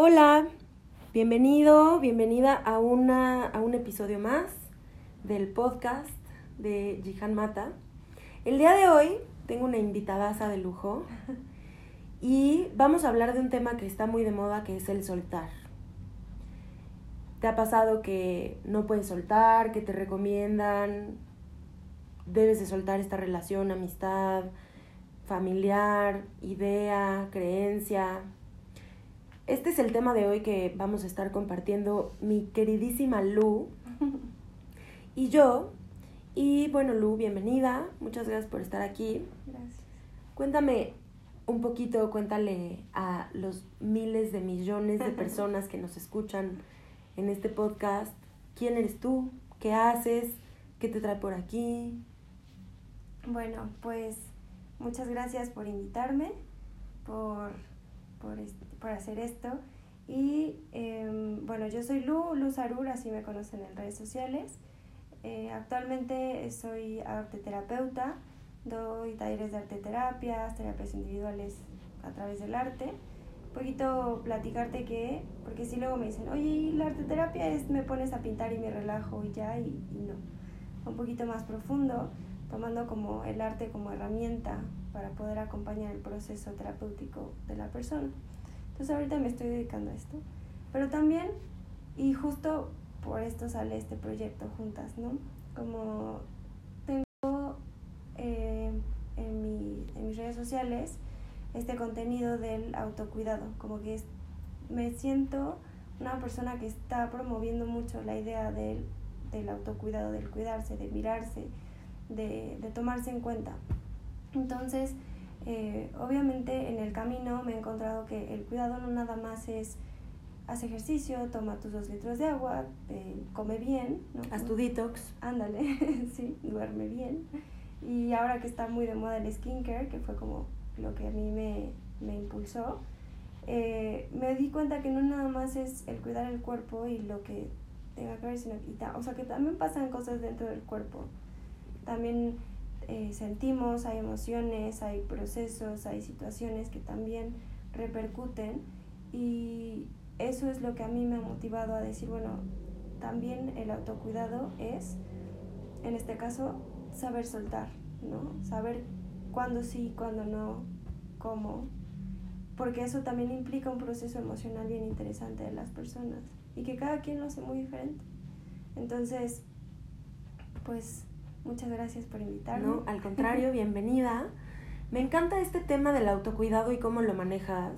Hola, bienvenido, bienvenida a, una, a un episodio más del podcast de Jihan Mata. El día de hoy tengo una invitadaza de lujo y vamos a hablar de un tema que está muy de moda que es el soltar. ¿Te ha pasado que no puedes soltar, que te recomiendan, debes de soltar esta relación, amistad, familiar, idea, creencia? Este es el tema de hoy que vamos a estar compartiendo mi queridísima Lu y yo. Y bueno, Lu, bienvenida. Muchas gracias por estar aquí. Gracias. Cuéntame un poquito, cuéntale a los miles de millones de personas que nos escuchan en este podcast, ¿quién eres tú? ¿Qué haces? ¿Qué te trae por aquí? Bueno, pues muchas gracias por invitarme, por, por, por hacer esto. Y eh, bueno, yo soy Lu, Luz Arur, así me conocen en redes sociales. Eh, actualmente soy arte terapeuta, doy talleres de arte terapias, individuales a través del arte. Un poquito platicarte que, porque si luego me dicen, oye, ¿y la arte terapia es me pones a pintar y me relajo y ya, y, y no. Un poquito más profundo, tomando como el arte como herramienta para poder acompañar el proceso terapéutico de la persona. Entonces ahorita me estoy dedicando a esto. Pero también, y justo por esto sale este proyecto juntas, ¿no? Como tengo eh, en, mi, en mis redes sociales este contenido del autocuidado, como que es, me siento una persona que está promoviendo mucho la idea del, del autocuidado, del cuidarse, de mirarse, de, de tomarse en cuenta. Entonces, eh, obviamente en el camino me he encontrado que el cuidado no nada más es haz ejercicio, toma tus dos litros de agua, eh, come bien. ¿no? Haz tu detox. Ándale, sí, duerme bien. Y ahora que está muy de moda el skincare, que fue como lo que a mí me, me impulsó, eh, me di cuenta que no nada más es el cuidar el cuerpo y lo que tenga que ver, sino ta- o sea, que también pasan cosas dentro del cuerpo. También eh, sentimos, hay emociones, hay procesos, hay situaciones que también repercuten y eso es lo que a mí me ha motivado a decir, bueno, también el autocuidado es, en este caso, saber soltar, ¿no? Saber cuándo sí, cuándo no, cómo, porque eso también implica un proceso emocional bien interesante de las personas y que cada quien lo hace muy diferente. Entonces, pues muchas gracias por invitarme. No, al contrario, bienvenida. Me encanta este tema del autocuidado y cómo lo manejas,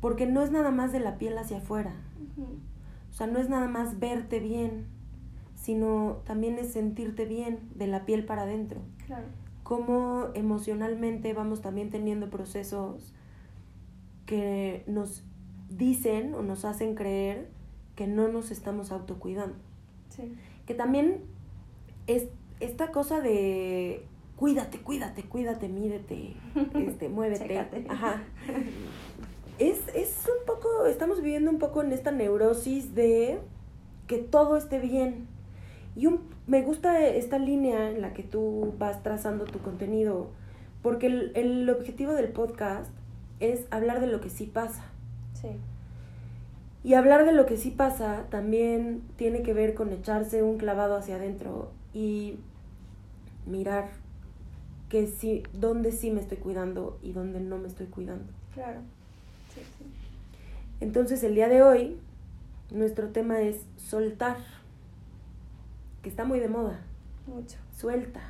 porque no es nada más de la piel hacia afuera. Ujú, O sea, no es nada más verte bien, sino también es sentirte bien de la piel para adentro. Claro, Cómo emocionalmente vamos también teniendo procesos que nos dicen o nos hacen creer que no nos estamos autocuidando. sí, Que también es esta cosa de cuídate, cuídate, cuídate, mídete, este, muévete. Ajá. Es, es un poco, estamos viviendo un poco en esta neurosis de que todo esté bien. Y un, me gusta esta línea en la que tú vas trazando tu contenido, porque el, el objetivo del podcast es hablar de lo que sí pasa. sí, Y hablar de lo que sí pasa también tiene que ver con echarse un clavado hacia adentro y mirar que sí, dónde sí me estoy cuidando y dónde no me estoy cuidando. claro, sí, sí. Entonces el día de hoy nuestro tema es soltar, que está muy de moda, Mucho, suelta.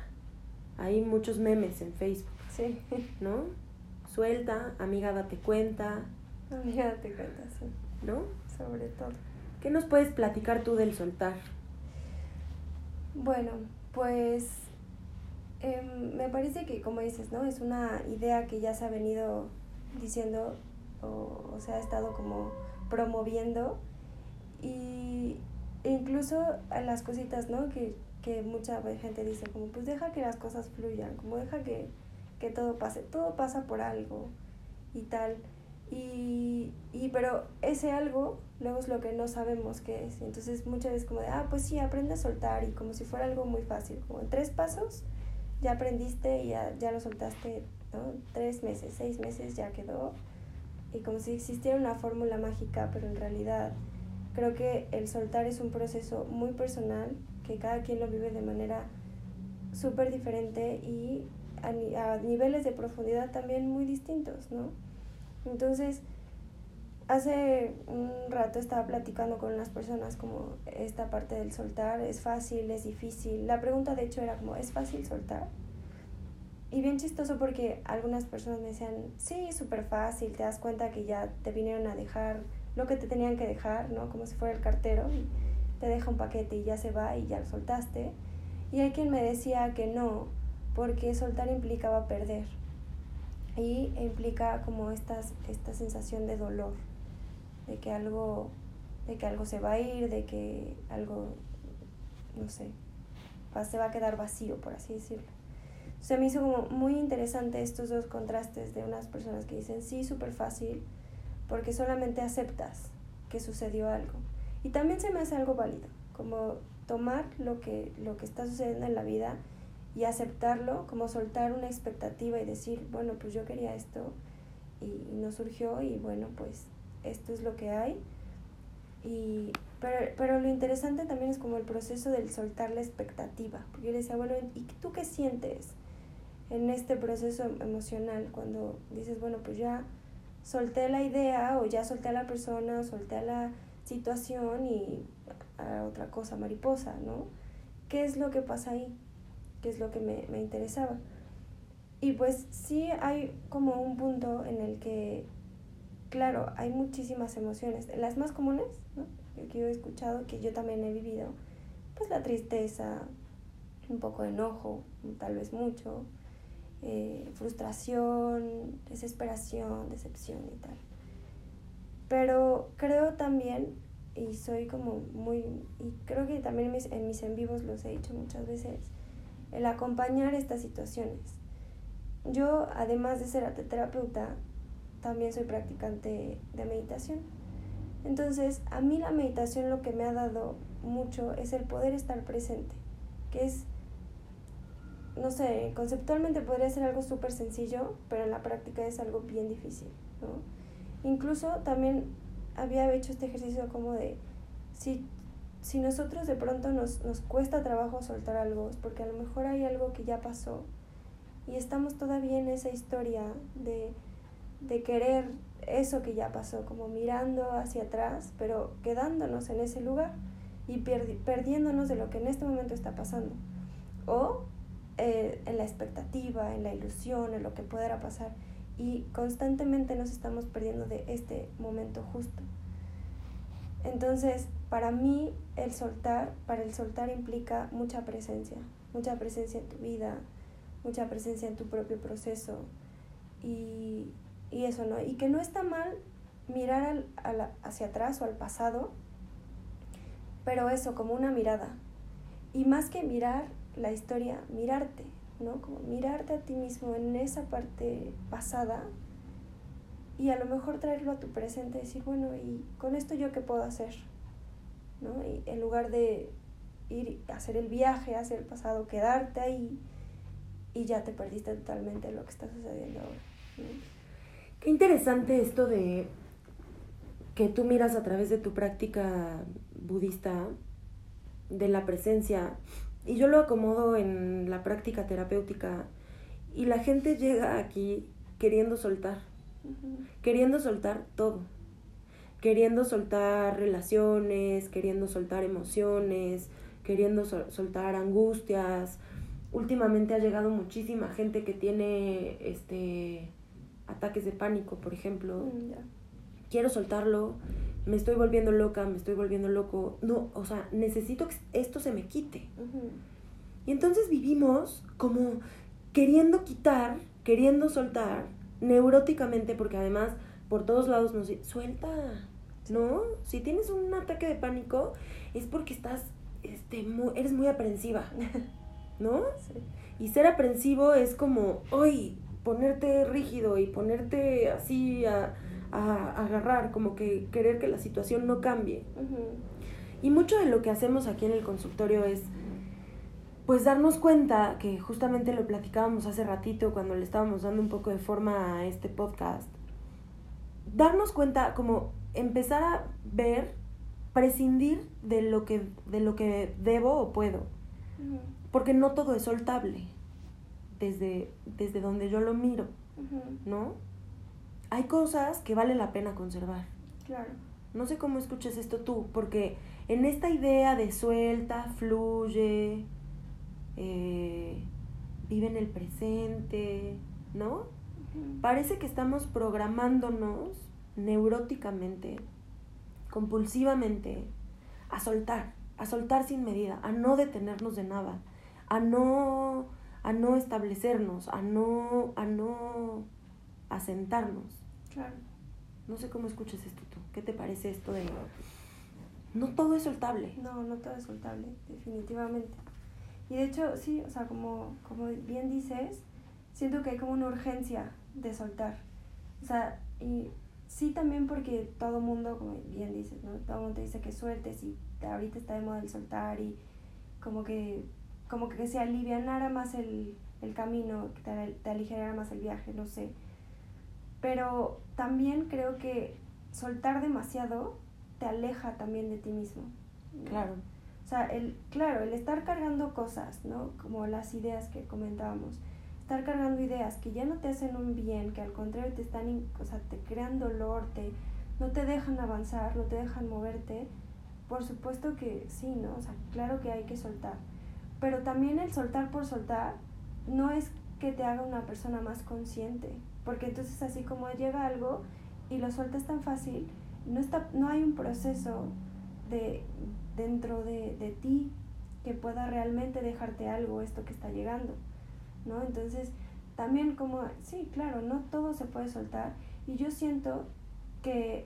Hay muchos memes en Facebook, sí. ¿no? Suelta, amiga, date cuenta, Amiga, date cuenta, sí, ¿no? sobre todo. ¿Qué nos puedes platicar tú del soltar? Bueno, pues em, me parece que, como dices, ¿no? Es una idea que ya se ha venido diciendo o, o se ha estado como promoviendo y incluso a las cositas, ¿no? Que, que mucha gente dice como, pues deja que las cosas fluyan, como deja que, que todo pase, todo pasa por algo y tal. Y, y pero ese algo luego es lo que no sabemos qué es. Entonces muchas veces como de, ah, pues sí, aprende a soltar y como si fuera algo muy fácil, como en tres pasos ya aprendiste y ya, ya lo soltaste, ¿no? Tres meses, seis meses ya quedó y como si existiera una fórmula mágica, pero en realidad creo que el soltar es un proceso muy personal, que cada quien lo vive de manera súper diferente y a, a, niveles de profundidad también muy distintos, ¿no? Entonces, hace un rato estaba platicando con unas personas como esta parte del soltar, es fácil, es difícil. La pregunta de hecho era como, ¿es fácil soltar? Y bien chistoso porque algunas personas me decían, sí, súper fácil, te das cuenta que ya te vinieron a dejar lo que te tenían que dejar, ¿no? Como si fuera el cartero, te deja un paquete y ya se va y ya lo soltaste. Y hay quien me decía que no, porque soltar implicaba perder. Y implica como estas, esta sensación de dolor, de que algo, de que algo se va a ir, de que algo, no sé, se va a quedar vacío, por así decirlo se me hizo como muy interesante estos dos contrastes de unas personas que dicen sí, súper fácil, porque solamente aceptas que sucedió algo. Y también se me hace algo válido, como tomar lo que, lo que está sucediendo en la vida y aceptarlo, como soltar una expectativa y decir, bueno, pues yo quería esto y, no surgió y bueno, pues esto es lo que hay. Y, pero, pero lo interesante también es como el proceso del soltar la expectativa, porque yo le decía, bueno, ¿y tú qué sientes? en este proceso emocional, cuando dices, bueno, pues ya solté la idea o ya solté a la persona, solté a la situación y a otra cosa, mariposa, ¿no? ¿Qué es lo que pasa ahí? ¿Qué es lo que me, me interesaba? Y pues sí hay como un punto en el que, claro, hay muchísimas emociones. Las más comunes, ¿no? que yo he escuchado, que yo también he vivido, pues la tristeza, un poco de enojo, tal vez mucho, eh, frustración, desesperación, decepción y tal. Pero creo también, y soy como muy, y creo que también en mis, en mis en vivos los he dicho muchas veces, el acompañar estas situaciones. Yo, además de ser terapeuta, también soy practicante de meditación. Entonces, a mí la meditación lo que me ha dado mucho es el poder estar presente, que es no sé, conceptualmente podría ser algo súper sencillo, pero en la práctica es algo bien difícil, ¿no? Incluso también había hecho este ejercicio como de, si, si nosotros de pronto nos, nos cuesta trabajo soltar algo, es porque a lo mejor hay algo que ya pasó y estamos todavía en esa historia de, de querer eso que ya pasó, como mirando hacia atrás, pero quedándonos en ese lugar y perdiéndonos de lo que en este momento está pasando. O eh, en la expectativa, en la ilusión, en lo que pudiera pasar. Y constantemente nos estamos perdiendo de este momento justo. Entonces, para mí, el soltar, para el soltar implica mucha presencia, mucha presencia en tu vida, mucha presencia en tu propio proceso. Y, y eso, ¿no? Y que no está mal mirar al, hacia atrás o al pasado, pero eso, como una mirada. Y más que mirar, la historia, mirarte, ¿no? Como mirarte a ti mismo en esa parte pasada y a lo mejor traerlo a tu presente, decir, bueno, ¿y con esto yo qué puedo hacer? ¿No? Y en lugar de ir a hacer el viaje hacia el pasado, quedarte ahí y ya te perdiste totalmente lo que está sucediendo ahora. Qué interesante esto de que tú miras a través de tu práctica budista, de la presencia, y yo lo acomodo en la práctica terapéutica y la gente llega aquí queriendo soltar, queriendo soltar todo, queriendo soltar relaciones, queriendo soltar emociones, queriendo soltar angustias. Últimamente ha llegado muchísima gente que tiene este ataques de pánico, por ejemplo. Mm, Quiero soltarlo, me estoy volviendo loca, me estoy volviendo loco. No, o sea, necesito que esto se me quite. Y entonces vivimos como queriendo quitar, queriendo soltar, neuróticamente, porque además por todos lados nos suelta, ¿no? Si tienes un ataque de pánico es porque estás, este, eres muy aprensiva, ¿no? Y ser aprensivo es como, hoy ponerte rígido y ponerte así a a, agarrar, como que querer que la situación no cambie. Y mucho de lo que hacemos aquí en el consultorio es, pues darnos cuenta, que justamente lo platicábamos hace ratito cuando le estábamos dando un poco de forma a este podcast, darnos cuenta, como empezar a ver, prescindir de lo que, de lo que debo o puedo. Porque no todo es soltable desde, desde donde yo lo miro, ¿no? Hay cosas que vale la pena conservar. Claro. No sé cómo escuches esto tú, porque en esta idea de suelta, fluye, eh, vive en el presente, ¿no? Parece que estamos programándonos neuróticamente, compulsivamente, a soltar, a soltar sin medida, a no detenernos de nada, a no, a no establecernos, a no, a no asentarnos. Claro. No sé cómo escuches esto tú. ¿Qué te parece esto de no todo es soltable? No, no todo es soltable, definitivamente. Y de hecho, sí, o sea, como, como bien dices, siento que hay como una urgencia de soltar. O sea, y sí también porque todo mundo, como bien dices, ¿no? Todo mundo te dice que sueltes y ahorita está de moda el soltar y como que, como que se alivianara más el, el camino, que te, te aligerara más el viaje, no sé. Pero también creo que soltar demasiado te aleja también de ti mismo. ¿no? Claro. O sea, el, claro, el estar cargando cosas, ¿no? Como las ideas que comentábamos. Estar cargando ideas que ya no te hacen un bien, que al contrario te están, o sea, te crean dolor, te, no te dejan avanzar, no te dejan moverte. Por supuesto que sí, ¿no? O sea, claro que hay que soltar. Pero también el soltar por soltar no es que te haga una persona más consciente. Porque entonces así como llega algo y lo sueltas tan fácil, no, está, no hay un proceso de, dentro de, de ti que pueda realmente dejarte algo, esto que está llegando, ¿no? Entonces, también como, sí, claro, no todo se puede soltar y yo siento que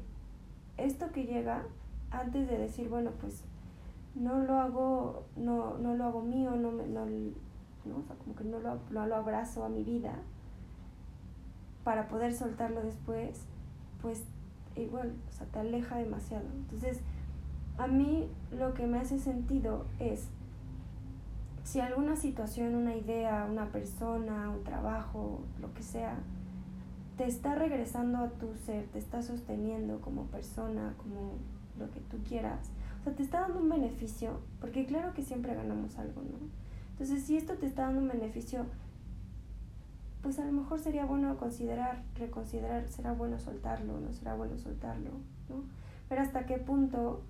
esto que llega, antes de decir, bueno, pues no lo hago, no, no lo hago mío, no, no, ¿no? O sea, como que no lo, no lo abrazo a mi vida para poder soltarlo después, pues igual, o sea, te aleja demasiado. Entonces, a mí lo que me hace sentido es si alguna situación, una idea, una persona, un trabajo, lo que sea, te está regresando a tu ser, te está sosteniendo como persona, como lo que tú quieras, o sea, te está dando un beneficio, porque claro que siempre ganamos algo, ¿no? Entonces, si esto te está dando un beneficio, pues a lo mejor sería bueno considerar, reconsiderar, será bueno soltarlo, no será bueno soltarlo, ¿no? Pero hasta qué punto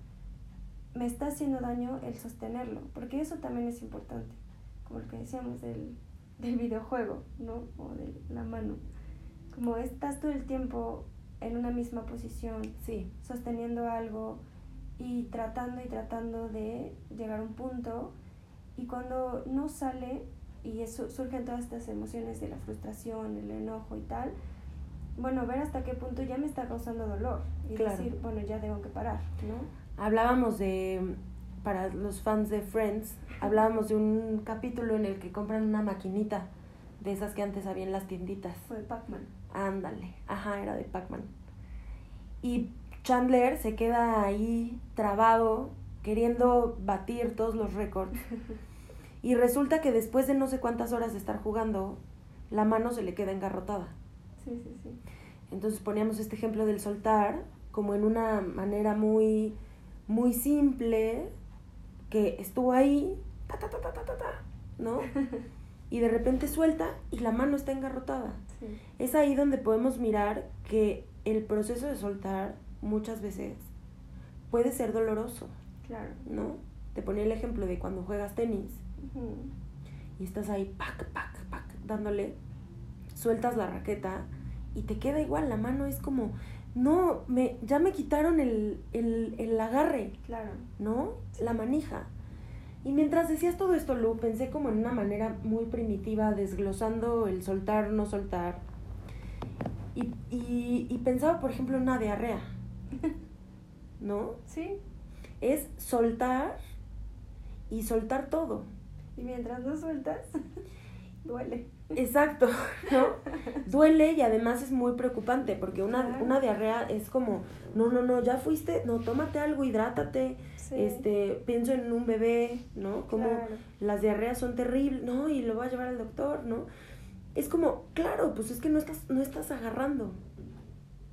me está haciendo daño el sostenerlo, porque eso también es importante, como lo que decíamos del, del videojuego, ¿no? O de la mano. Como estás todo el tiempo en una misma posición, Sí, sosteniendo algo y tratando y tratando de llegar a un punto y cuando no sale y eso, surgen todas estas emociones de la frustración, el enojo y tal, bueno, ver hasta qué punto ya me está causando dolor y Claro. decir, bueno, ya tengo que parar, ¿no? Hablábamos de, para los fans de Friends, hablábamos de un capítulo en el que compran una maquinita de esas que antes había en las tienditas. Fue Pac-Man. Ándale, ajá, era de Pac-Man. Y Chandler se queda ahí trabado, queriendo batir todos los récords. Y resulta que después de no sé cuántas horas de estar jugando, la mano se le queda engarrotada. Sí, sí, sí. Entonces poníamos este ejemplo del soltar como en una manera muy, muy simple, que estuvo ahí, ta, ta, ta, ta, ta, ta, ta, ¿no? Y de repente suelta y la mano está engarrotada. Sí, Es ahí donde podemos mirar que el proceso de soltar muchas veces puede ser doloroso, claro. ¿no? Te ponía el ejemplo de cuando juegas tenis y estás ahí, pac, pac, pac, dándole, sueltas la raqueta y te queda igual, la mano es como, no, me, ya me quitaron el, el, el agarre, Claro. ¿no? La manija. Y mientras decías todo esto, Lu, pensé como en una manera muy primitiva, desglosando el soltar, no soltar. Y, y, y pensaba, por ejemplo, en una diarrea, ¿no? Sí. Es soltar y soltar todo. Y mientras no sueltas, duele. Exacto, ¿no? Duele y además es muy preocupante porque una, una diarrea es como, no, no, no, ya fuiste, no, tómate algo, hidrátate, Sí. este, pienso en un bebé, ¿no? Como Claro. las diarreas son terribles, ¿no? Y lo voy a llevar al doctor, ¿no? Es como, claro, pues es que no estás, no estás agarrando,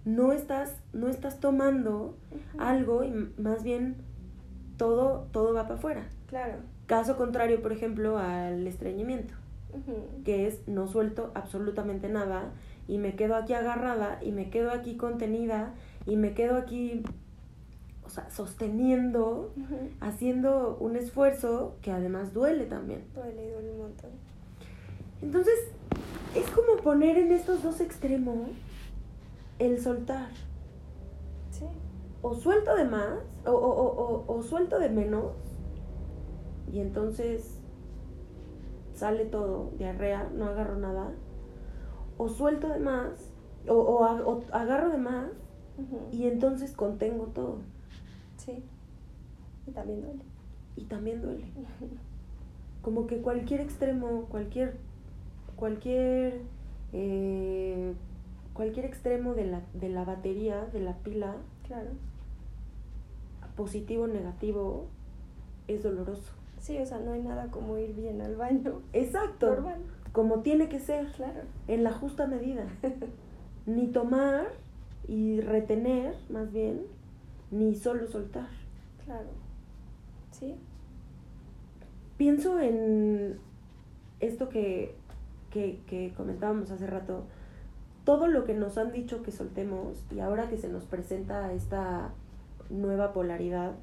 no estás, no estás tomando algo y más bien todo, todo va para afuera. Claro. Caso contrario, por ejemplo, al estreñimiento, que es no suelto absolutamente nada y me quedo aquí agarrada y me quedo aquí contenida y me quedo aquí, o sea, sosteniendo, haciendo un esfuerzo que además duele también. Duele, duele un montón. Entonces, es como poner en estos dos extremos el soltar. Sí. O suelto de más, o, o, o, o suelto de menos, y entonces sale todo, diarrea, no agarro nada, o suelto de más, o, o, agarro de más, y entonces contengo todo. Sí, y también duele. Y también duele. Como que cualquier extremo, cualquier, cualquier, eh, cualquier extremo de la, de la batería, de la pila, claro. positivo o negativo, es doloroso. Sí, o sea, no hay nada como ir bien al baño. Exacto. Como tiene que ser. Claro. En la justa medida. ni tomar y retener, más bien, ni solo soltar. Claro. Sí. Pienso en esto que, que, que comentábamos hace rato. Todo lo que nos han dicho que soltemos y ahora que se nos presenta esta nueva polaridad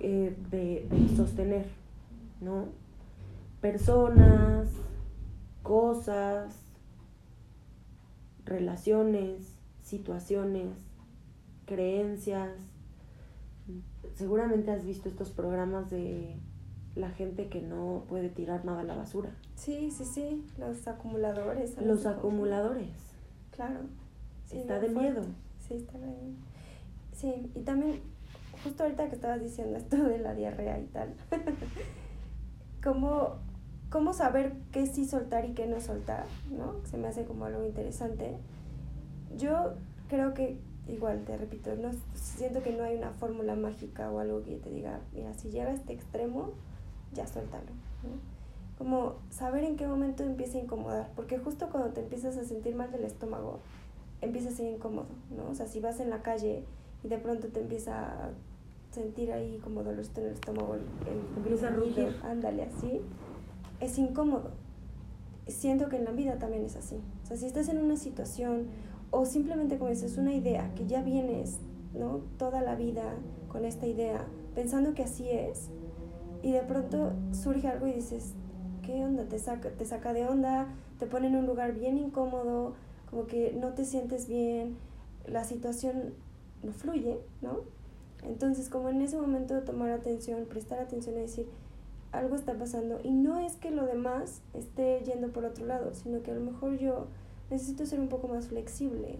eh, de, sostener, ¿no? Personas, cosas, relaciones, situaciones, creencias. Seguramente has visto estos programas de la gente que no puede tirar nada a la basura. Sí, sí, sí, los acumuladores. Los acumuladores. Claro. está de miedo. Sí, está de miedo. Sí, y también justo ahorita que estabas diciendo esto de la diarrea y tal, ¿cómo, ¿cómo saber qué sí soltar y qué no soltar? ¿no? Se me hace como algo interesante. Yo creo que, igual te repito, no, siento que no hay una fórmula mágica o algo que te diga, mira, si llega a este extremo, ya suéltalo. Como saber en qué momento empieza a incomodar, porque justo cuando te empiezas a sentir mal del estómago, empieza a ser incómodo, ¿no? O sea, si vas en la calle y de pronto te empieza a sentir ahí como dolor en el estómago, el, ándale así, es incómodo. Siento que en la vida también es así. O sea, si estás en una situación o simplemente como dices, una idea que ya vienes, ¿no? Toda la vida con esta idea, pensando que así es, y de pronto surge algo y dices, ¿qué onda? Te saca, te saca de onda, te pone en un lugar bien incómodo, como que no te sientes bien, la situación no fluye, ¿no? Entonces, como en ese momento tomar atención, prestar atención y decir, algo está pasando y no es que lo demás esté yendo por otro lado, sino que a lo mejor yo necesito ser un poco más flexible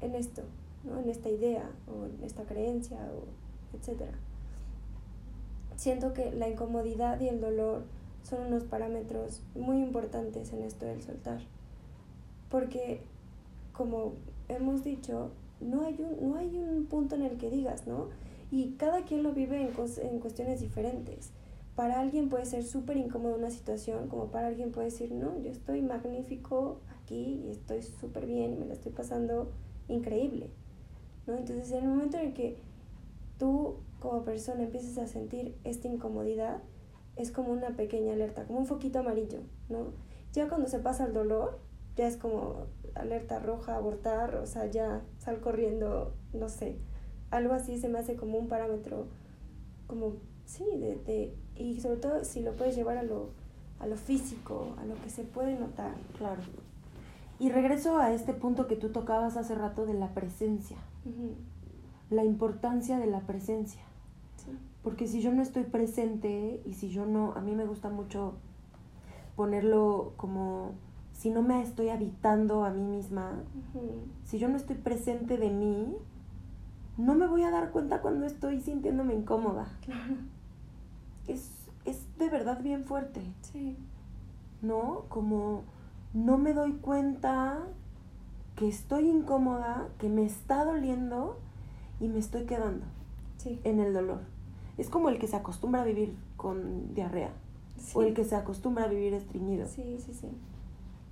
en esto, ¿no? en esta idea o en esta creencia, o etc. Siento que la incomodidad y el dolor son unos parámetros muy importantes en esto del soltar, porque como hemos dicho, no hay un, no hay un punto en el que digas, ¿no? Y cada quien lo vive en, en cuestiones diferentes. Para alguien puede ser súper incómodo una situación, como para alguien puede decir, no, yo estoy magnífico aquí y estoy súper bien y me la estoy pasando increíble, ¿no? Entonces, en el momento en el que tú como persona empieces a sentir esta incomodidad, es como una pequeña alerta, como un foquito amarillo, ¿no? Ya cuando se pasa el dolor, ya es como alerta roja, abortar, o sea, ya sal corriendo, no sé. Algo así se me hace como un parámetro, como, sí, de, de y sobre todo si lo puedes llevar a lo, a lo físico, a lo que se puede notar. Claro. Y regreso a este punto que tú tocabas hace rato de la presencia. La importancia de la presencia. Porque si yo no estoy presente y si yo no, a mí me gusta mucho ponerlo como si no me estoy habitando a mí misma, si yo no estoy presente de mí, no me voy a dar cuenta cuando estoy sintiéndome incómoda. Es, es de verdad bien fuerte. Sí. ¿No? Como no me doy cuenta que estoy incómoda, que me está doliendo y me estoy quedando en el dolor. Es como el que se acostumbra a vivir con diarrea o el que se acostumbra a vivir estreñido. Sí, sí, sí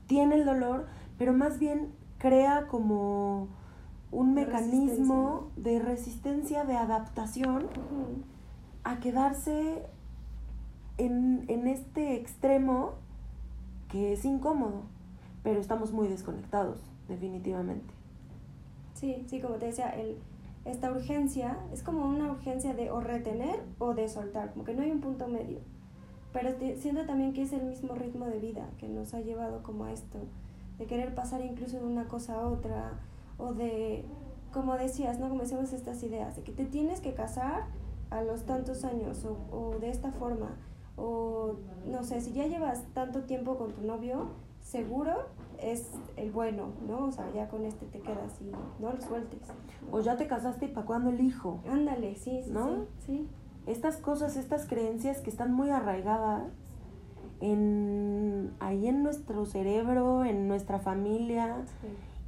tiene el dolor, pero más bien crea como un mecanismo de resistencia, de adaptación a quedarse en, en este extremo que es incómodo, pero estamos muy desconectados, definitivamente. Sí, sí, como te decía, el, esta urgencia es como una urgencia de o retener o de soltar, como que no hay un punto medio. Pero siento también que es el mismo ritmo de vida que nos ha llevado como a esto, de querer pasar incluso de una cosa a otra, o de, como decías, ¿no? Como decíamos estas ideas, de que te tienes que casar a los tantos años, o, o de esta forma, o no sé, si ya llevas tanto tiempo con tu novio, seguro es el bueno, ¿no? O sea, ya con este te quedas y no lo sueltes. O ya te casaste y para cuándo el hijo. Ándale, sí, sí, ¿no? Sí, Estas cosas, estas creencias que están muy arraigadas en ahí en nuestro cerebro, en nuestra familia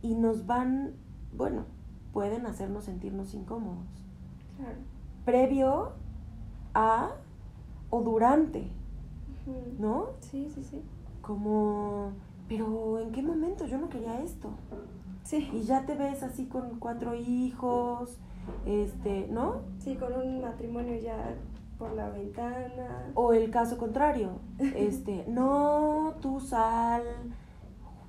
y nos van, bueno, pueden hacernos sentirnos incómodos. Claro. Previo a o durante, ¿no? Sí, sí, sí. Como pero ¿en qué momento yo no quería esto? Sí. Y ya te ves así con cuatro hijos, este, ¿no? Sí, con un matrimonio ya por la ventana. O el caso contrario, este, no, tú sal,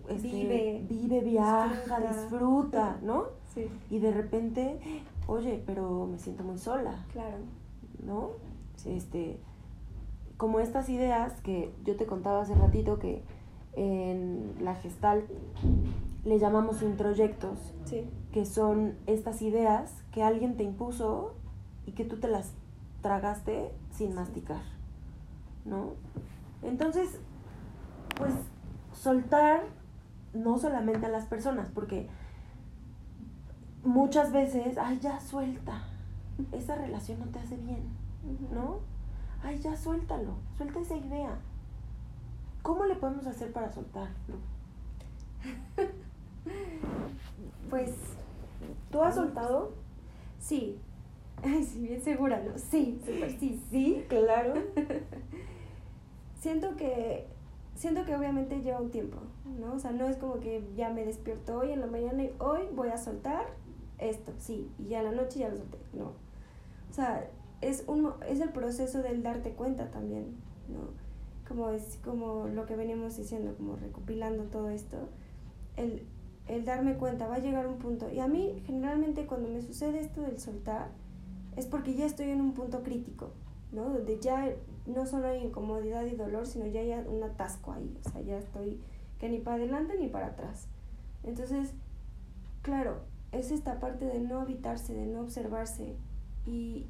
este, vive, vive, viaja, disfruta, ¿no? Sí. Y de repente, oye, pero me siento muy sola. Claro. ¿No? Este, como estas ideas que yo te contaba hace ratito que en la gestal le llamamos introyectos, que son estas ideas que alguien te impuso y que tú te las tragaste sin masticar, ¿no? Entonces, pues soltar no solamente a las personas, porque muchas veces, ay, ya suelta, esa relación no te hace bien, ¿no? Ay, ya suéltalo, suelta esa idea. ¿Cómo le podemos hacer para soltar? pues. ¿Tú has soltado? Sí. Ay, sí, bien segura, ¿no? Sí, sí. Sí, claro. siento que. Siento que obviamente lleva un tiempo, ¿no? O sea, no es como que ya me despierto hoy en la mañana y hoy voy a soltar esto, sí, y ya en la noche ya lo solté, no. O sea, es, un, es el proceso del darte cuenta también, ¿no? como es como lo que veníamos diciendo, como recopilando todo esto, el, el darme cuenta, va a llegar un punto. Y a mí generalmente cuando me sucede esto del soltar, es porque ya estoy en un punto crítico, ¿no? Donde ya no solo hay incomodidad y dolor, sino ya hay un atasco ahí, o sea, ya estoy que ni para adelante ni para atrás. Entonces, claro, es esta parte de no habitarse, de no observarse y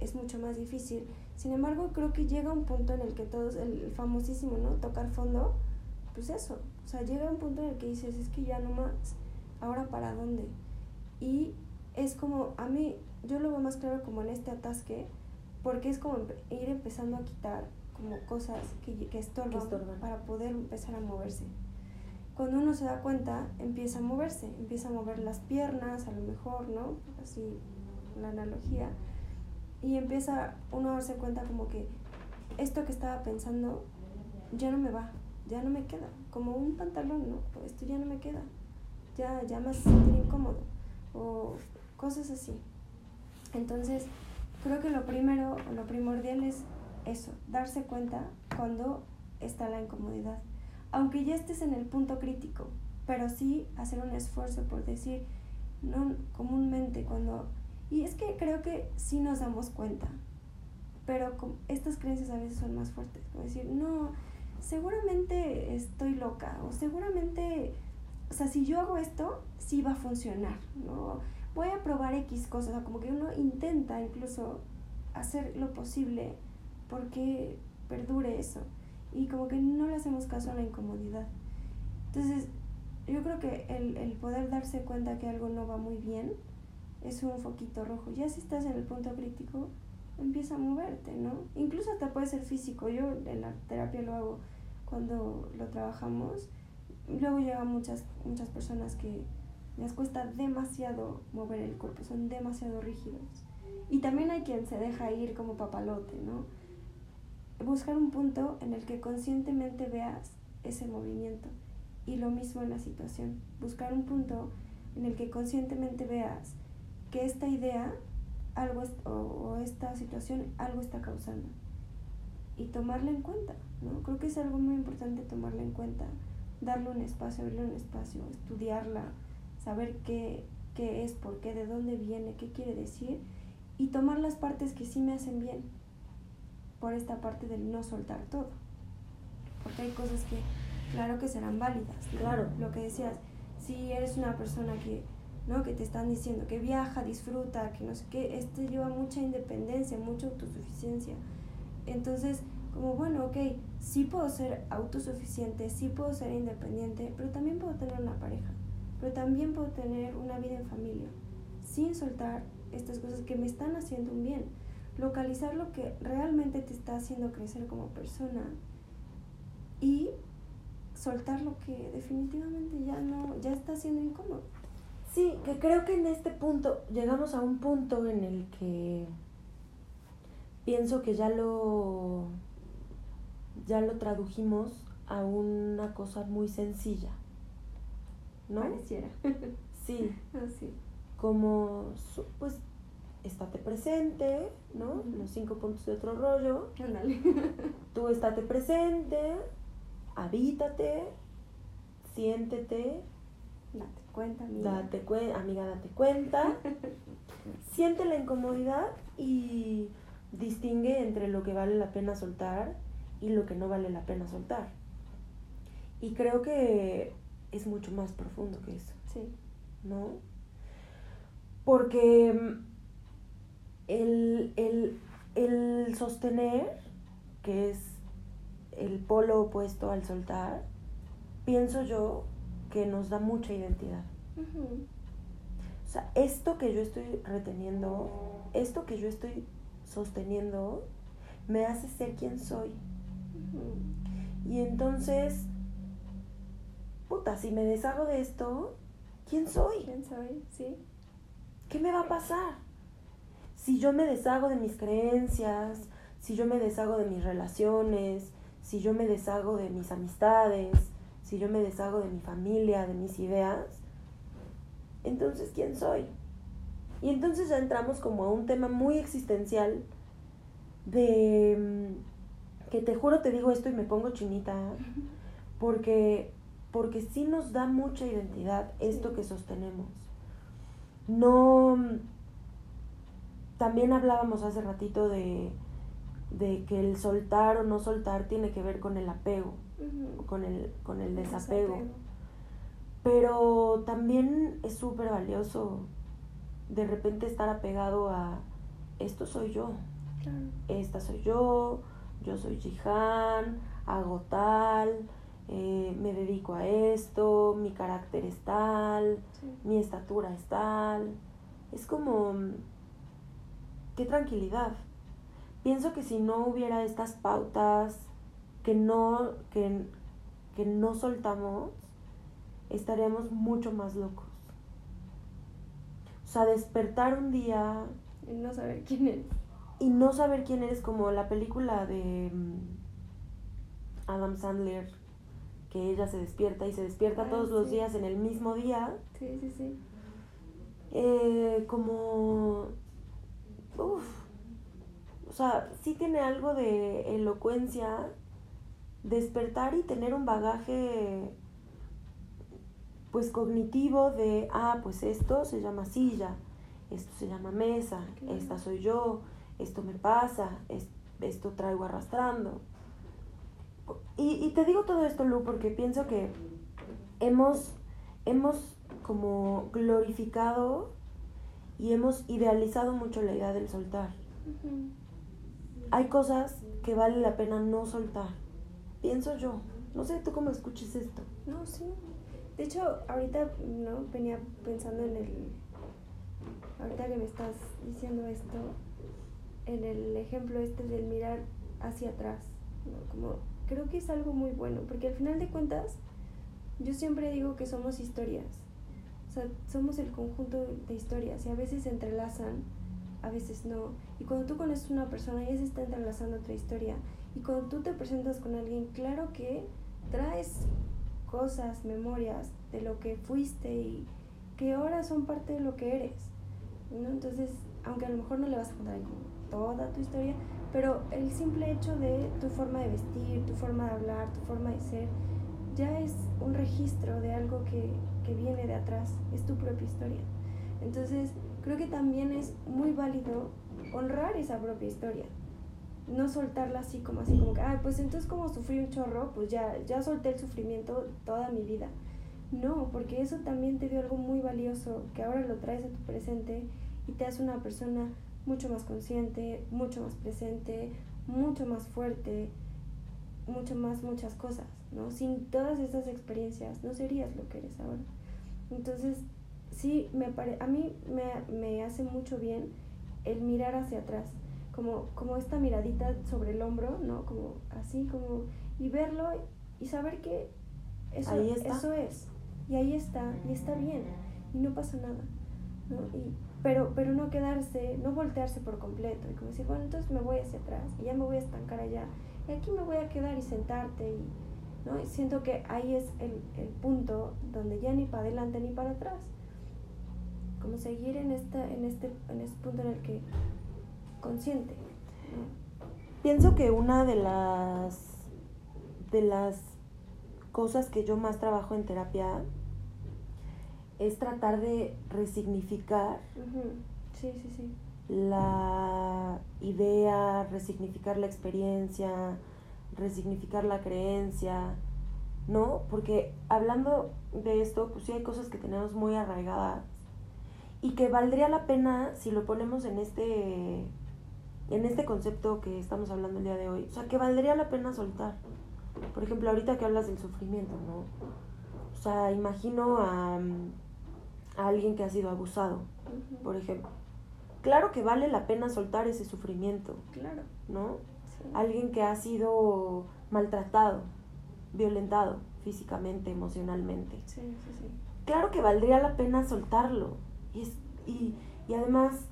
es mucho más difícil sin embargo, creo que llega un punto en el que todos, el famosísimo, ¿no? Tocar fondo, pues eso, o sea, llega un punto en el que dices, es que ya no más, ahora para dónde. Y es como, a mí, yo lo veo más claro como en este atasque, porque es como ir empezando a quitar como cosas que, que, estorban, para poder empezar a moverse. Cuando uno se da cuenta, empieza a moverse, empieza a mover las piernas, a lo mejor, ¿no? Así, la analogía y empieza uno a darse cuenta como que esto que estaba pensando ya no me va, ya no me queda, como un pantalón, ¿no? Esto ya no me queda, ya, ya me hace sentir incómodo o cosas así. Entonces, creo que lo primero, lo primordial es eso, darse cuenta cuando está la incomodidad. Aunque ya estés en el punto crítico, pero sí hacer un esfuerzo por decir, no comúnmente cuando y es que creo que sí nos damos cuenta, pero estas creencias a veces son más fuertes, como decir, no, seguramente estoy loca, o seguramente, o sea, si yo hago esto, sí va a funcionar, ¿no? Voy a probar X cosas, o como que uno intenta incluso hacer lo posible porque perdure eso, y como que no le hacemos caso a la incomodidad. Entonces, yo creo que el, el poder darse cuenta que algo no va muy bien, es un foquito rojo. Ya si estás en el punto crítico, empieza a moverte, ¿no? Incluso hasta puede ser físico. Yo en la terapia lo hago cuando lo trabajamos. Luego llegan muchas, muchas personas que les cuesta demasiado mover el cuerpo, son demasiado rígidos. Y también hay quien se deja ir como papalote, ¿no? Buscar un punto en el que conscientemente veas ese movimiento Y lo mismo en la situación, buscar un punto en el que conscientemente veas que esta idea algo o, esta situación algo está causando y tomarla en cuenta, ¿no? Creo que es algo muy importante tomarla en cuenta, darle un espacio, abrirle un espacio, estudiarla, saber qué, qué es, por qué, de dónde viene, qué quiere decir y tomar las partes que sí me hacen bien por esta parte del no soltar todo. Porque hay cosas que, claro que serán válidas. Claro. Lo que decías, si eres una persona que, ¿no? que te están diciendo que viaja, disfruta, que no sé qué, este lleva mucha independencia, mucha autosuficiencia. Entonces, como bueno, ok, sí puedo ser autosuficiente, sí puedo ser independiente, pero también puedo tener una pareja, pero también puedo tener una vida en familia, sin soltar estas cosas que me están haciendo un bien. Localizar lo que realmente te está haciendo crecer como persona y soltar lo que definitivamente ya no, ya está siendo incómodo. Sí, que creo que en este punto llegamos a un punto en el que pienso que ya lo ya lo tradujimos a una cosa muy sencilla. ¿No? Pareciera. Sí. Así. Ah, Como pues estate presente, ¿no? Los cinco puntos de otro rollo. Ándale. Tú estate presente, habítate, siéntete. Date cuenta, amiga. Date cuenta, amiga, date cuenta. Siente la incomodidad y distingue entre lo que vale la pena soltar y lo que no vale la pena soltar. Y creo que es mucho más profundo que eso. Sí. ¿No? Porque mm, el, el, el sostener, que es el polo opuesto al soltar, pienso yo que nos da mucha identidad. O sea, esto que yo estoy reteniendo, esto que yo estoy sosteniendo, me hace ser quien soy. Y entonces, puta, si me deshago de esto, ¿quién soy? ¿Quién soy? Sí. ¿Qué me va a pasar? Si yo me deshago de mis creencias, si yo me deshago de mis relaciones, si yo me deshago de mis amistades, si yo me deshago de mi familia, de mis ideas, entonces ¿quién soy? Y entonces ya entramos como a un tema muy existencial de mm, que te juro te digo esto y me pongo chinita porque porque sí nos da mucha identidad esto que sostenemos. No mm, también hablábamos hace ratito de de que el soltar o no soltar tiene que ver con el apego, con, el, con el desapego. Pero también es súper valioso de repente estar apegado a esto soy yo, esta soy yo, yo soy Jihan, hago tal, eh, me dedico a esto, mi carácter es tal, mi estatura es tal. Es como, qué tranquilidad. Pienso que si no hubiera estas pautas que no, que, que no soltamos, estaríamos mucho más locos. O sea, despertar un día... Y no saber quién eres. Y no saber quién eres, como la película de mm, Adam Sandler, que ella se despierta y se despierta ah, todos los días en el mismo día. Sí, sí, sí. Eh, como... Uf, o sea, sí tiene algo de elocuencia, despertar y tener un bagaje pues cognitivo de, ah, pues esto se llama silla, esto se llama mesa, esta soy yo, esto me pasa, esto traigo arrastrando. Y, y, te digo todo esto, Lu, porque pienso que hemos, hemos como glorificado y hemos idealizado mucho la idea del soltar hay cosas que vale la pena no soltar. Pienso yo. No sé tú cómo escuches esto. No, sí. De hecho, ahorita no venía pensando en el ahorita que me estás diciendo esto en el ejemplo este del mirar hacia atrás, Como creo que es algo muy bueno, porque al final de cuentas yo siempre digo que somos historias. O sea, somos el conjunto de historias y a veces se entrelazan a veces no. Y cuando tú conoces a una persona, ya se está entrelazando otra historia. Y cuando tú te presentas con alguien, claro que traes cosas, memorias de lo que fuiste y que ahora son parte de lo que eres. ¿no? Entonces, aunque a lo mejor no le vas a contar toda tu historia, pero el simple hecho de tu forma de vestir, tu forma de hablar, tu forma de ser, ya es un registro de algo que, que viene de atrás, es tu propia historia. Entonces, creo que también es muy válido honrar esa propia historia. No soltarla así como así como que, ay, pues entonces como sufrí un chorro, pues ya, ya solté el sufrimiento toda mi vida. No, porque eso también te dio algo muy valioso que ahora lo traes a tu presente y te hace una persona mucho más consciente, mucho más presente, mucho más fuerte, mucho más muchas cosas, ¿no? Sin todas esas experiencias no serías lo que eres ahora. Entonces, sí, me pare a mí me, me hace mucho bien el mirar hacia atrás, como, como esta miradita sobre el hombro, ¿no? Como así, como, y verlo y saber que eso, eso es, y ahí está, y está bien, y no pasa nada, ¿no? Y, pero, pero no quedarse, no voltearse por completo, y como decir, bueno, entonces me voy hacia atrás, y ya me voy a estancar allá, y aquí me voy a quedar y sentarte, y, ¿no? y siento que ahí es el, el punto donde ya ni para adelante ni para atrás, como seguir en, esta, en, este, en este punto en el que consciente. Pienso que una de las de las cosas que yo más trabajo en terapia es tratar de resignificar sí, sí, sí. la idea, resignificar la experiencia, resignificar la creencia, ¿no? Porque hablando de esto, pues sí hay cosas que tenemos muy arraigadas y que valdría la pena si lo ponemos en este en este concepto que estamos hablando el día de hoy, o sea, que valdría la pena soltar. Por ejemplo, ahorita que hablas del sufrimiento, ¿no? O sea, imagino a, a alguien que ha sido abusado, por ejemplo. Claro que vale la pena soltar ese sufrimiento. Claro. ¿No? Alguien que ha sido maltratado, violentado físicamente, emocionalmente. Sí, sí, sí. Claro que valdría la pena soltarlo. Y, y, y además,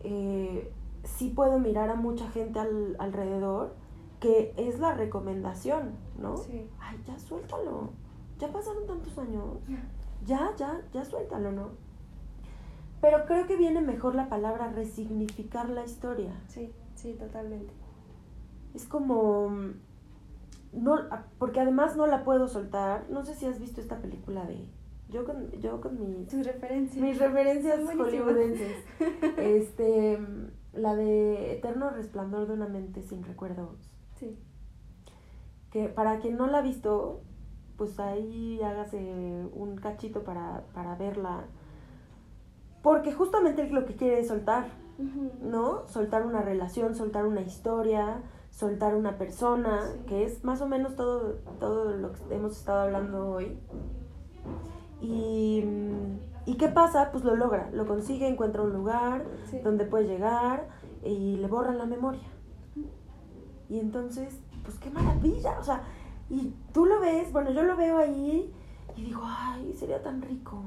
eh, sí puedo mirar a mucha gente al, alrededor que es la recomendación, ¿no? Sí. Ay, ya suéltalo. Ya pasaron tantos años. Ya, ya, ya suéltalo, ¿no? Pero creo que viene mejor la palabra resignificar la historia. Sí, sí, totalmente. Es como no porque además no la puedo soltar. No sé si has visto esta película de yo con, yo con mis, referencias. mis referencias hollywoodenses. este, la de Eterno Resplandor de una mente sin recuerdos. Sí. Que para quien no la ha visto, pues ahí hágase un cachito para, para verla. Porque justamente lo que quiere es soltar, ¿no? Soltar una relación, soltar una historia, soltar una persona, Sí. que es más o menos todo, todo lo que hemos estado hablando hoy. Y, ¿Y qué pasa? Pues lo logra, lo consigue, encuentra un lugar Sí. donde puede llegar y le borran la memoria. Y entonces, pues qué maravilla, o sea, y tú lo ves, bueno, yo lo veo ahí y digo, ay, sería tan rico.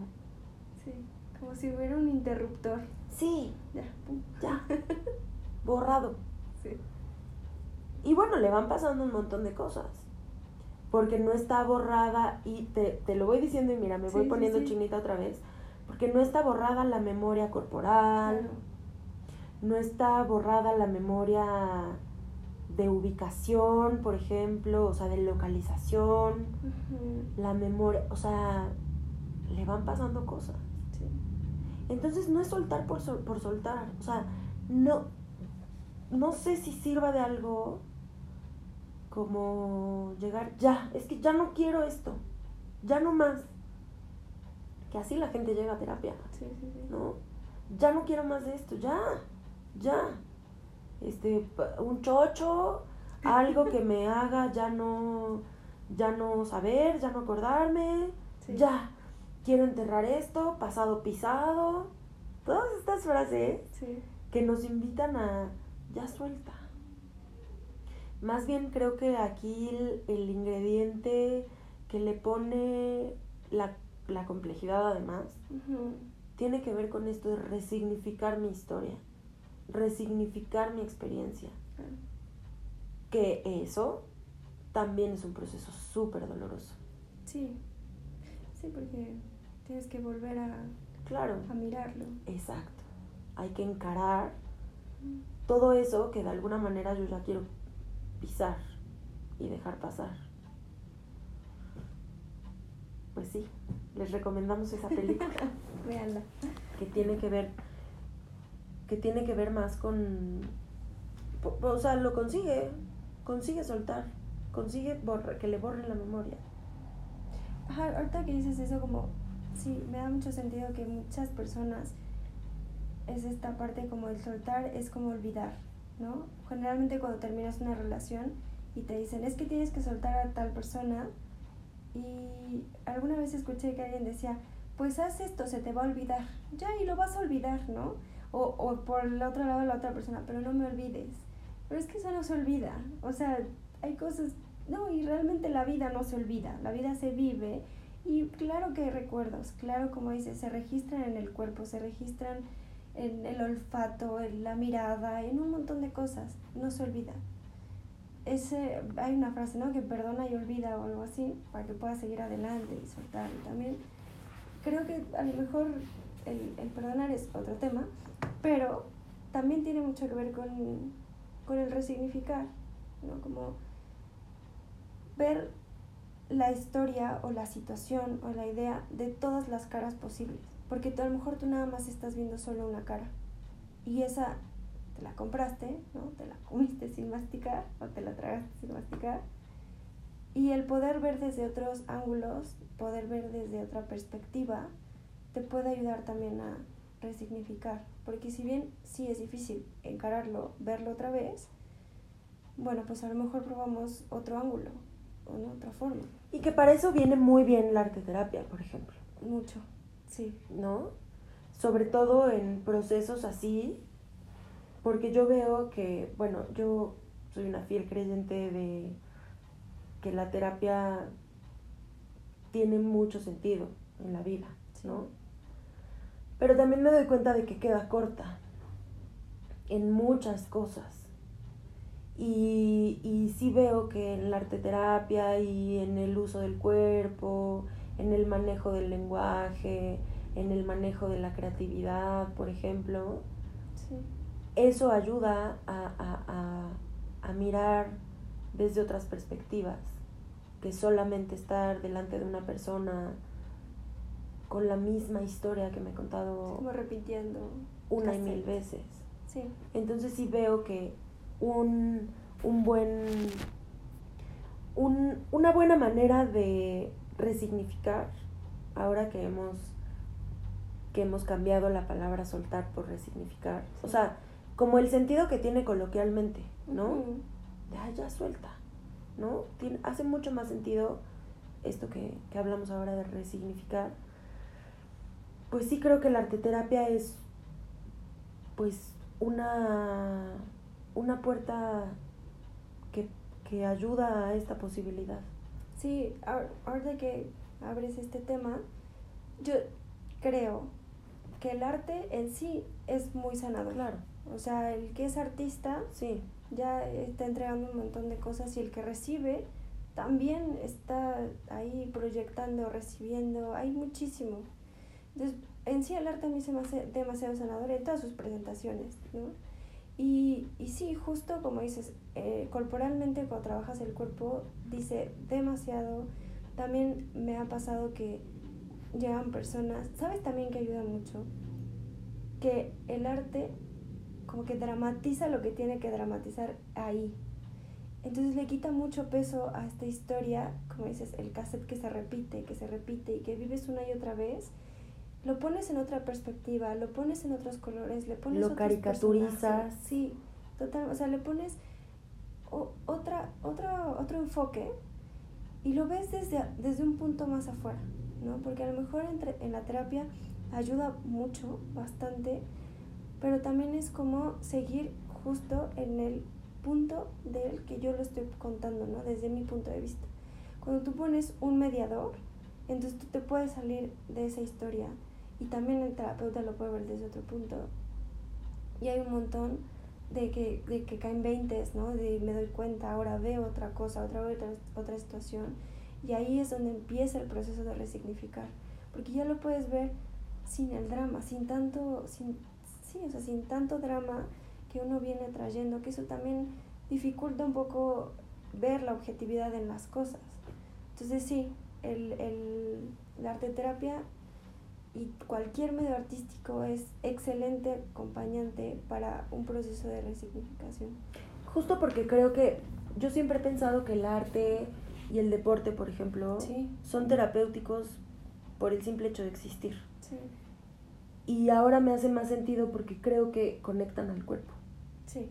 Sí. Como si hubiera un interruptor. Sí, Ya, pum. ya, borrado. Sí. Y bueno, le van pasando un montón de cosas. Porque no está borrada, y te, te lo voy diciendo y mira, me Sí, voy sí, poniendo sí. chinita otra vez. Porque no está borrada la memoria corporal, no está borrada la memoria de ubicación, por ejemplo, o sea, de localización, la memoria, o sea, le van pasando cosas. Sí. Entonces no es soltar por, sol- por soltar, o sea, no, no sé si sirva de algo como llegar, ya, es que ya no quiero esto, ya no más. Que así la gente llega a terapia, Sí, sí, sí. ¿no? Ya no quiero más de esto, ya, ya. Este, un chocho, algo que me haga ya no, ya no saber, ya no acordarme, Sí. ya, quiero enterrar esto, pasado pisado. Todas estas frases Sí. que nos invitan a ya suelta. Más bien creo que aquí el, el ingrediente que le pone la, la complejidad además tiene que ver con esto de resignificar mi historia, resignificar mi experiencia. Claro. Que eso también es un proceso súper doloroso. Sí, sí, porque tienes que volver a, Claro, a mirarlo. exacto. Hay que encarar todo eso que de alguna manera yo ya quiero pisar y dejar pasar. Pues sí, les recomendamos esa película Véanla. que tiene que ver que tiene que ver más con o sea, lo consigue, consigue soltar, consigue borra- que le borren la memoria. Ajá, ahorita que dices eso, como, sí, me da mucho sentido que muchas personas es esta parte como el soltar, es como olvidar, ¿no? Generalmente cuando terminas una relación y te dicen, es que tienes que soltar a tal persona, y alguna vez escuché que alguien decía, pues haz esto, se te va a olvidar, ya, y lo vas a olvidar, ¿no? O, o por el otro lado la otra persona, pero no me olvides. Pero es que eso no se olvida, o sea, hay cosas, no, y realmente la vida no se olvida, la vida se vive y claro que hay recuerdos, claro como dices, se registran en el cuerpo, se registran en el olfato, en la mirada, en un montón de cosas, no se olvida. Ese, hay una frase, ¿no? Que perdona y olvida o algo así, para que puedas seguir adelante y soltar. También creo que a lo mejor el, el perdonar es otro tema, pero también tiene mucho que ver con, con el resignificar, ¿no? Como ver la historia o la situación o la idea de todas las caras posibles. Porque tú, a lo mejor tú nada más estás viendo solo una cara. Y esa te la compraste, ¿no? Te la comiste sin masticar o te la tragaste sin masticar. Y el poder ver desde otros ángulos, poder ver desde otra perspectiva, te puede ayudar también a resignificar. Porque si bien sí es difícil encararlo, verlo otra vez, bueno, pues a lo mejor probamos otro ángulo o ¿no? otra forma. Y que para eso viene muy bien la arteterapia, por ejemplo, Mucho, sí. ¿no? Sobre todo en procesos así, porque yo veo que, bueno, yo soy una fiel creyente de que la terapia tiene mucho sentido en la vida, ¿no? Pero también me doy cuenta de que queda corta en muchas cosas. Y, y sí veo que en la arteterapia y en el uso del cuerpo, en el manejo del lenguaje, en el manejo de la creatividad, por ejemplo, Sí. Eso ayuda a, a- a- a mirar desde otras perspectivas, que solamente estar delante de una persona con la misma historia que me he contado Como repitiendo. una y mil veces. Sí. Entonces sí veo que un, un buen un- una buena manera de resignificar ahora que hemos que hemos cambiado la palabra soltar por resignificar. O sea, como el sentido que tiene coloquialmente, ¿no? Ya, ya suelta, ¿no? Tiene, hace mucho más sentido esto que, que hablamos ahora de resignificar. Pues sí creo que la arteterapia es pues una, una puerta que, que ayuda a esta posibilidad. Sí, ahor- ahorita que abres este tema, yo creo que el arte en sí es muy sanador. Claro, O sea, el que es artista sí, ya está entregando un montón de cosas y el que recibe también está ahí proyectando, recibiendo, hay muchísimo. Entonces, en sí el arte a mí se me hace demasiado sanador en todas sus presentaciones, ¿no? Y, y sí, justo como dices, eh, corporalmente cuando trabajas el cuerpo dice demasiado. También me ha pasado que llegan personas, ¿sabes también que ayuda mucho? Que el arte como que dramatiza lo que tiene que dramatizar ahí. Entonces le quita mucho peso a esta historia, como dices, el cassette que se repite, que se repite y que vives una y otra vez. Lo pones en otra perspectiva, lo pones en otros colores, le pones Lo otros caricaturizas. personajes. Sí, total, o sea, le pones o- otra, otra, otro enfoque y lo ves desde, desde un punto más afuera, ¿no? Porque a lo mejor entre, en la terapia ayuda mucho, bastante, pero también es como seguir justo en el punto del que yo lo estoy contando, ¿no? Desde mi punto de vista. Cuando tú pones un mediador, entonces tú te puedes salir de esa historia y también el terapeuta lo puede ver desde otro punto. Y hay un montón de que, de que caen veintes, ¿no? De me doy cuenta, ahora veo otra cosa, otra, otra, otra situación. Y ahí es donde empieza el proceso de resignificar, porque ya lo puedes ver sin el drama, sin tanto, sin, sí, o sea, sin tanto drama que uno viene trayendo, que eso también dificulta un poco ver la objetividad en las cosas. Entonces sí, el, el, la arte terapia y cualquier medio artístico es excelente acompañante para un proceso de resignificación. Justo porque creo que yo siempre he pensado que el arte y el deporte, por ejemplo, son terapéuticos por el simple hecho de existir. Sí. Y ahora me hace más sentido porque creo que conectan al cuerpo. Sí.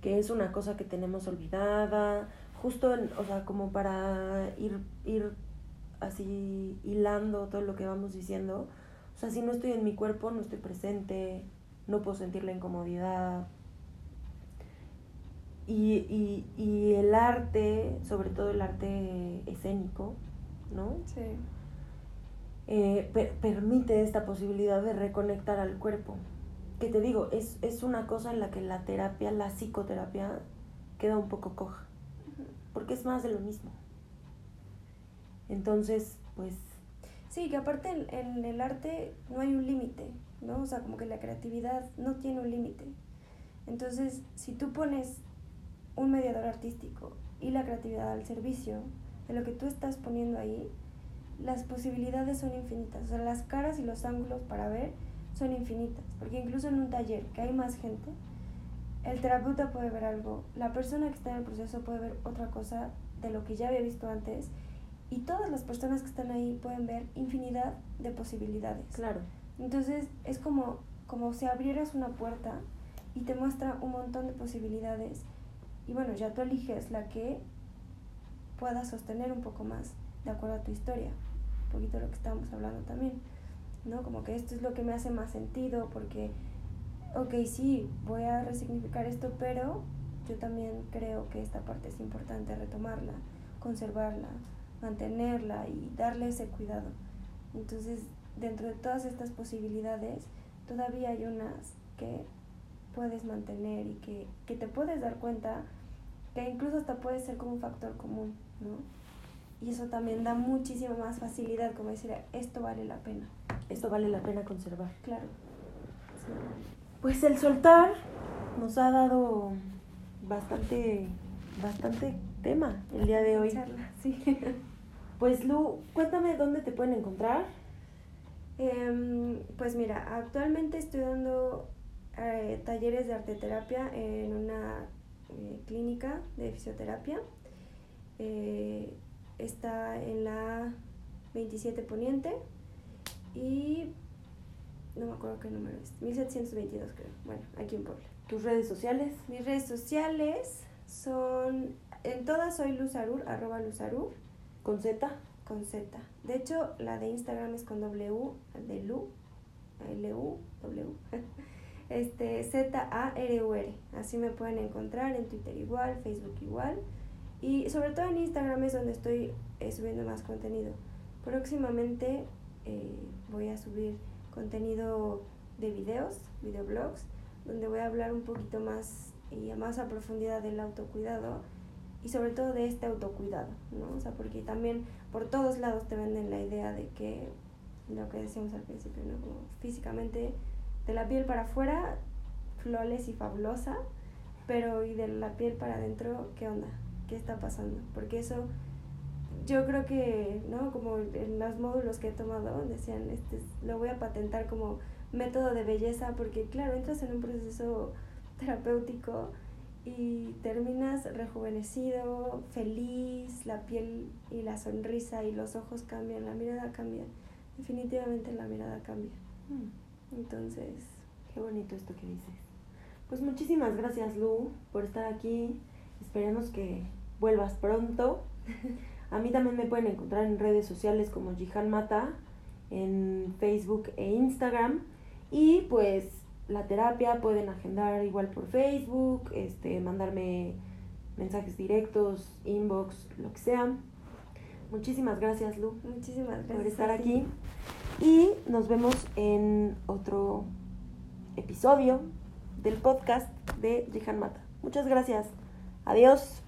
Que es una cosa que tenemos olvidada, justo, o sea, como para ir, ir así hilando todo lo que vamos diciendo. O sea, si no estoy en mi cuerpo, no estoy presente, no puedo sentir la incomodidad. Y, y, y el arte, sobre todo el arte escénico, ¿no? Sí. Eh, permite esta posibilidad de reconectar al cuerpo. Que te digo, es, es una cosa en la que la terapia, la psicoterapia, queda un poco coja. Porque es más de lo mismo. Entonces, pues... Sí, que aparte en, en el arte no hay un límite, ¿no? O sea, como que la creatividad no tiene un límite. Entonces, si tú pones un mediador artístico y la creatividad al servicio de lo que tú estás poniendo ahí, las posibilidades son infinitas. O sea, las caras y los ángulos para ver son infinitas. Porque incluso en un taller que hay más gente, el terapeuta puede ver algo, la persona que está en el proceso puede ver otra cosa de lo que ya había visto antes y todas las personas que están ahí pueden ver infinidad de posibilidades. Claro. Entonces es como, como si abrieras una puerta y te muestra un montón de posibilidades y bueno, ya tú eliges la que pueda sostener un poco más de acuerdo a tu historia, poquito lo que estábamos hablando también, ¿no? Como que esto es lo que me hace más sentido porque, ok, sí, voy a resignificar esto, pero yo también creo que esta parte es importante retomarla, conservarla, mantenerla y darle ese cuidado. Entonces, dentro de todas estas posibilidades, todavía hay unas que puedes mantener y que, que te puedes dar cuenta que incluso hasta puede ser como un factor común, ¿no? Y eso también da muchísima más facilidad, como decir, esto vale la pena. Esto vale la pena conservar. Claro. Pues el soltar nos ha dado bastante, bastante tema el día de hoy. sí. Pues Lu, cuéntame dónde te pueden encontrar. Em, pues mira, actualmente estoy dando eh, talleres de arteterapia en una eh, clínica de fisioterapia. Eh, está en la 27 Poniente y no me acuerdo qué número es, 1722 creo. Bueno, aquí en Puebla. ¿Tus redes sociales? Mis redes sociales son, en todas soy Luzarur, arroba Luzarur. ¿Con Z? Con Z. De hecho, la de Instagram es con W, de Lu, L-U, W. este, Z-A-R-U-R. Así me pueden encontrar en Twitter igual, Facebook igual. Y sobre todo en Instagram es donde estoy eh, subiendo más contenido. Próximamente eh, voy a subir contenido de videos, videoblogs, donde voy a hablar un poquito más y más a profundidad del autocuidado y sobre todo de este autocuidado, ¿no? O sea, porque también por todos lados te venden la idea de que, lo que decíamos al principio, ¿no? Como físicamente, de la piel para afuera, flores y fabulosa, pero y de la piel para adentro, ¿qué onda? ¿Qué está pasando? Porque eso, yo creo que, ¿no? Como en los módulos que he tomado, decían, este, lo voy a patentar como método de belleza, porque claro, entras en un proceso terapéutico y terminas rejuvenecido, feliz, la piel y la sonrisa y los ojos cambian, la mirada cambia. Definitivamente la mirada cambia. Mm. Entonces, qué bonito esto que dices. Pues muchísimas gracias Lu por estar aquí. Esperemos que vuelvas pronto. A mí también me pueden encontrar en redes sociales como Jihan Mata, en Facebook e Instagram. Y pues la terapia pueden agendar igual por Facebook, este, mandarme mensajes directos, inbox, lo que sea. Muchísimas gracias, Lu. Muchísimas gracias. Por estar aquí. Y nos vemos en otro episodio del podcast de Jihan Mata. Muchas gracias. Adiós.